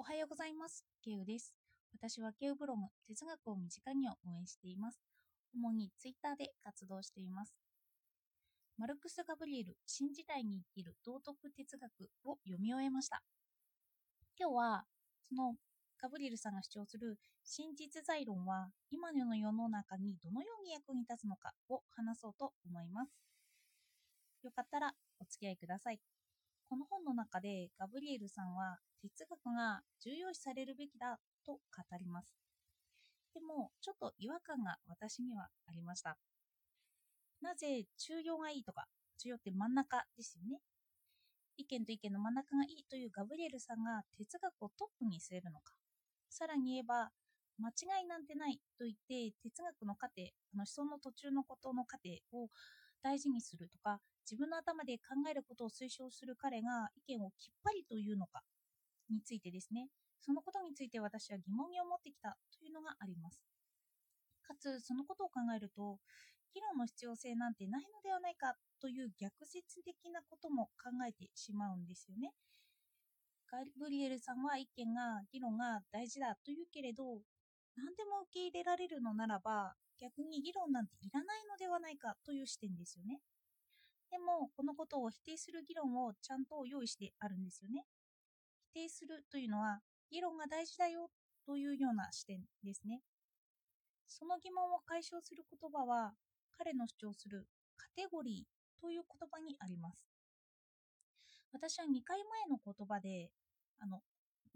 おはようございます。ケウです。私はケウブログ、哲学を身近にを運営しています。主にツイッターで活動しています。マルクス・ガブリエル、新時代に生きる道徳哲学を読み終えました。今日は、そのガブリエルさんが主張する真実在論は今の世の中にどのように役に立つのかを話そうと思います。よかったらお付き合いください。この本の中でガブリエルさんは哲学が重要視されるべきだと語ります。でも、ちょっと違和感が私にはありました。なぜ中庸がいいとか、中庸って真ん中ですよね。意見と意見の真ん中がいいというガブリエルさんが哲学をトップに据えるのか。さらに言えば、間違いなんてないと言って哲学の過程、あの思想の途中のことの過程を大事にするとか、自分の頭で考えることを推奨する彼が意見をきっぱりと言うのかについてですね、そのことについて私は疑問に思ってきたというのがあります。かつ、そのことを考えると、議論の必要性なんてないのではないかという逆説的なことも考えてしまうんですよね。ガブリエルさんは意見が、議論が大事だと言うけれど、何でも受け入れられるのならば、逆に議論なんていらないのではないかという視点ですよね。でも、このことを否定する議論をちゃんと用意してあるんですよね。定するというのは、議論が大事だよというような視点ですね。その疑問を解消する言葉は、彼の主張するカテゴリーという言葉にあります。私は2回前の言葉で、あの、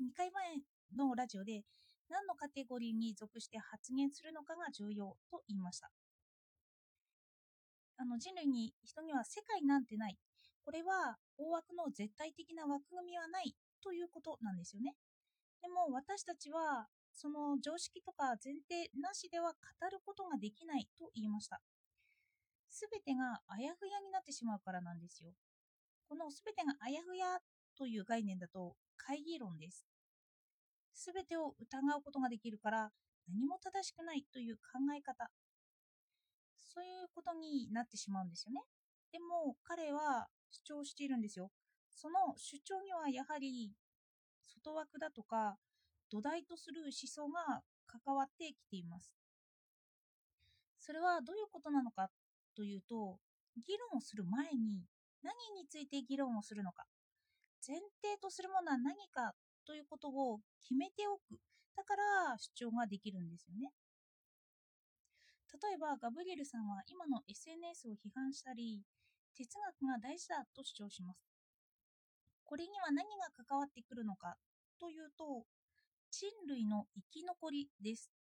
2回前のラジオで、何のカテゴリーに属して発言するのかが重要と言いました。あの人類に人には世界なんてない。これは大枠の絶対的な枠組みはないということなんですよね。でも私たちはその常識とか前提なしでは語ることができないと言いました。すべてがあやふやになってしまうからなんですよ。このすべてがあやふやという概念だと会議論です。すべてを疑うことができるから何も正しくないという考え方。そういうことになってしまうんですよね。でも彼は主張しているんですよ。その主張にはやはり外枠だとか土台とする思想が関わってきています。それはどういうことなのかというと、議論をする前に何について議論をするのか、前提とするものは何かということを決めておく。だから主張ができるんですよね。例えば、ガブリエルさんは今の SNS を批判したり、哲学が大事だと主張します。これには何が関わってくるのか？というと、人類の生き残りです。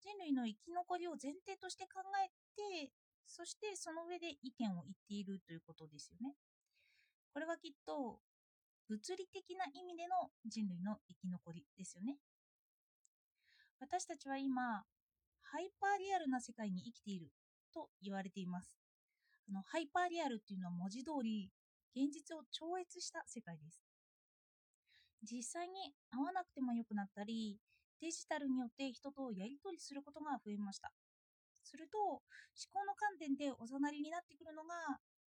人類の生き残りを前提として考えて、そしてその上で意見を言っているということですよね。これはきっと物理的な意味での人類の生き残りですよね。私たちは今、ハイパーリアルな世界に生きていると言われています。あのハイパーリアルっていうのは文字通り現実を超越した世界です。実際に会わなくてもよくなったり、デジタルによって人とやり取りすることが増えました。すると、思考の観点でおざなりになってくるのが、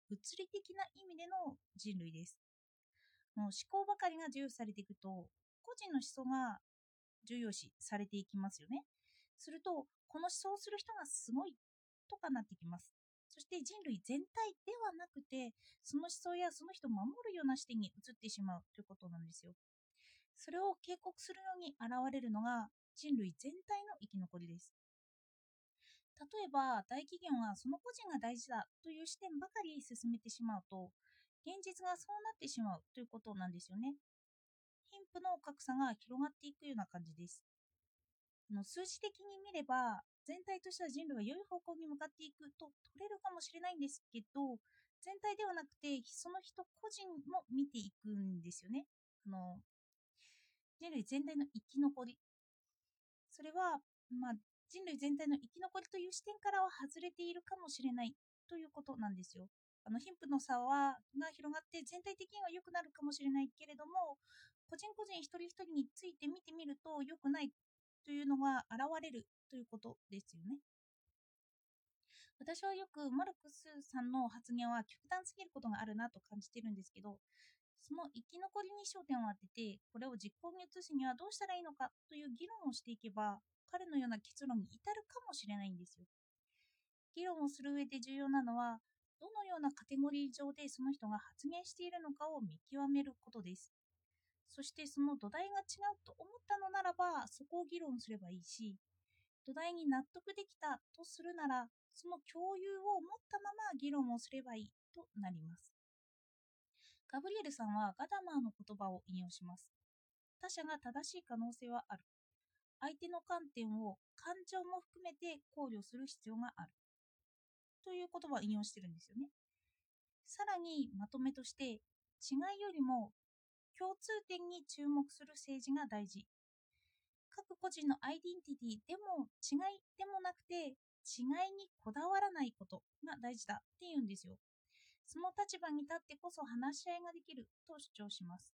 物理的な意味での人類です。もう思考ばかりが重視されていくと、個人の思想が重要視されていきますよね。すると、この思想をする人がすごいとかなってきます。そして人類全体ではなくて、その思想やその人を守るような視点に移ってしまうということなんですよ。それを警告するように現れるのが人類全体の生き残りです。例えば、大企業がその個人が大事だという視点ばかり進めてしまうと、現実がそうなってしまうということなんですよね。貧富の格差が広がっていくような感じです。の数字的に見れば、全体としては人類は良い方向に向かっていくと取れるかもしれないんですけど、全体ではなくて、その人個人も見ていくんですよね。あの人類全体の生き残り。それは、まあ、人類全体の生き残りという視点からは外れているかもしれないということなんですよ。あの貧富の差はが広がって全体的には良くなるかもしれないけれども個人個人一人一人について見てみると良くないというのが現れるということですよね。私はよくマルクスさんの発言は極端すぎることがあるなと感じてるんですけど、その生き残りに焦点を当てて、これを実行に移すにはどうしたらいいのかという議論をしていけば、彼のような結論に至るかもしれないんですよ。議論をする上で重要なのは、どのようなカテゴリー上でその人が発言しているのかを見極めることです。そしてその土台が違うと思ったのならば、そこを議論すればいいし、土台に納得できたとするなら、その共有を持ったまま議論をすればいいとなります。ガブリエルさんはガダマーの言葉を引用します。他者が正しい可能性はある。相手の観点を感情も含めて考慮する必要がある。という言葉を引用してるんですよね。さらにまとめとして、違いよりも共通点に注目する政治が大事。各個人のアイデンティティでも違いでもなくて、違いにこだわらないことが大事だっていうんですよ。その立場に立ってこそ話し合いができると主張します。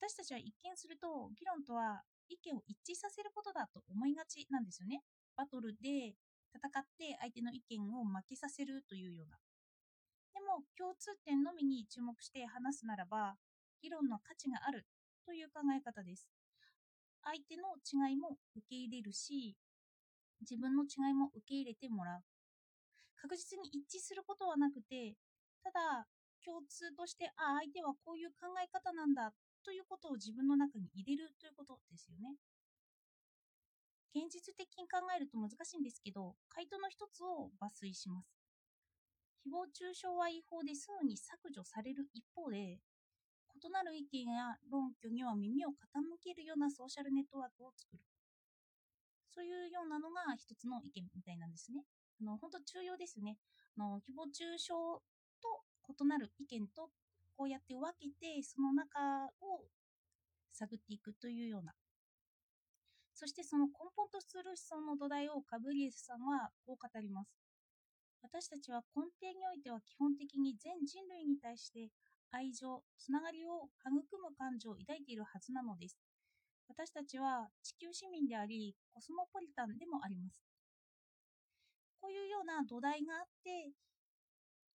私たちは一見すると議論とは意見を一致させることだと思いがちなんですよね。バトルで戦って相手の意見を負けさせるというような。でも共通点のみに注目して話すならば議論の価値があるという考え方です。相手の違いも受け入れるし自分の違いも受け入れてもらう。確実に一致することはなくて、ただ共通として、あ、相手はこういう考え方なんだということを自分の中に入れるということですよね。現実的に考えると難しいんですけど、回答の一つを抜粋します。誹謗中傷は違法ですぐに削除される一方で、異なる意見や論拠には耳を傾けるようなソーシャルネットワークを作る。そういうようなのが一つの意見みたいなんですね。あの本当重要ですね。あの誹謗中傷と異なる意見とこうやって分けてその中を探っていくというようなそしてその根本とする思想の土台をカブリエスさんはこう語ります私たちは根底においては基本的に全人類に対して愛情、つながりを育む感情を抱いているはずなのです。私たちは地球市民でありコスモポリタンでもあります。こういうような土台があって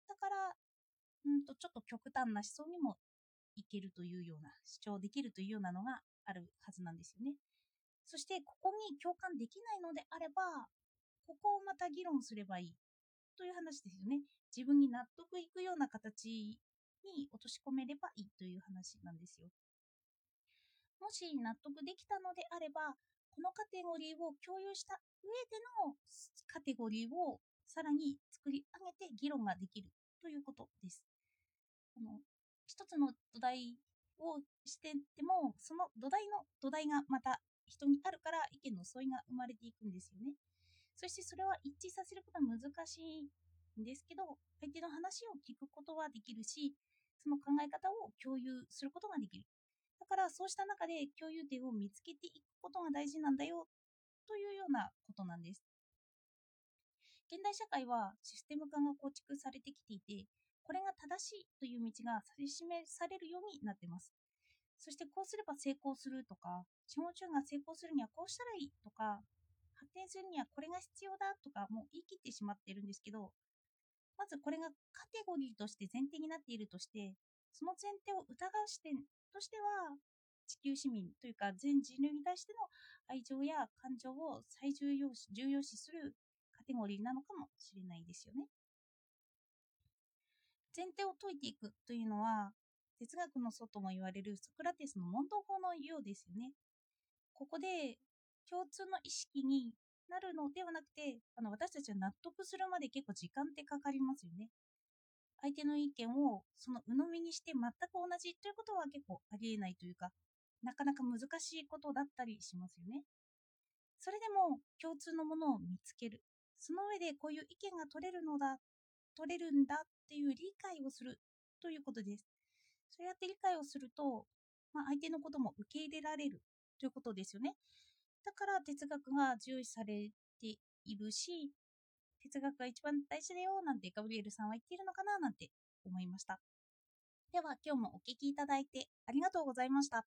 だからうんとちょっと極端な思想にもいけるというような主張できるというようなのがあるはずなんですよね。そしてここに共感できないのであればここをまた議論すればいいという話ですよね。自分に納得いくような形に落とし込めればいいという話なんですよもし納得できたのであればこのカテゴリーを共有した上でのカテゴリーをさらに作り上げて議論ができるということです。この一つの土台をしてても、その土台の土台がまた人にあるから意見の相違が生まれていくんですよね。そしてそれは一致させることは難しいんですけど、相手の話を聞くことはできるし、その考え方を共有することができる。だからそうした中で共有点を見つけていくことが大事なんだよというようなことなんです。現代社会はシステム化が構築されてきていて、これが正しいという道が指し示されるようになっています。そしてこうすれば成功するとか、資本主義が成功するにはこうしたらいいとか、発展するにはこれが必要だとか、もう言い切ってしまっているんですけど、まずこれがカテゴリーとして前提になっているとして、その前提を疑う視点としては、地球市民というか全人類に対しての愛情や感情を最重要視重要視するカテゴリーなのかもしれないですよね。前提を解いていくというのは哲学の祖とも言われるソクラテスの問答法のようですよね。ここで共通の意識になるのではなくてあの私たちは納得するまで結構時間ってかかりますよね。相手の意見をその鵜呑みにして全く同じということは結構ありえないというかなかなか難しいことだったりしますよね。それでも共通のものを見つける。その上でこういう意見が取れるのだ、取れるんだっていう理解をするということです。そうやって理解をすると、まあ、相手のことも受け入れられるということですよね。だから哲学が重視されているし、哲学が一番大事だよなんてガブリエルさんは言っているのかななんて思いました。では今日もお聴きいただいてありがとうございました。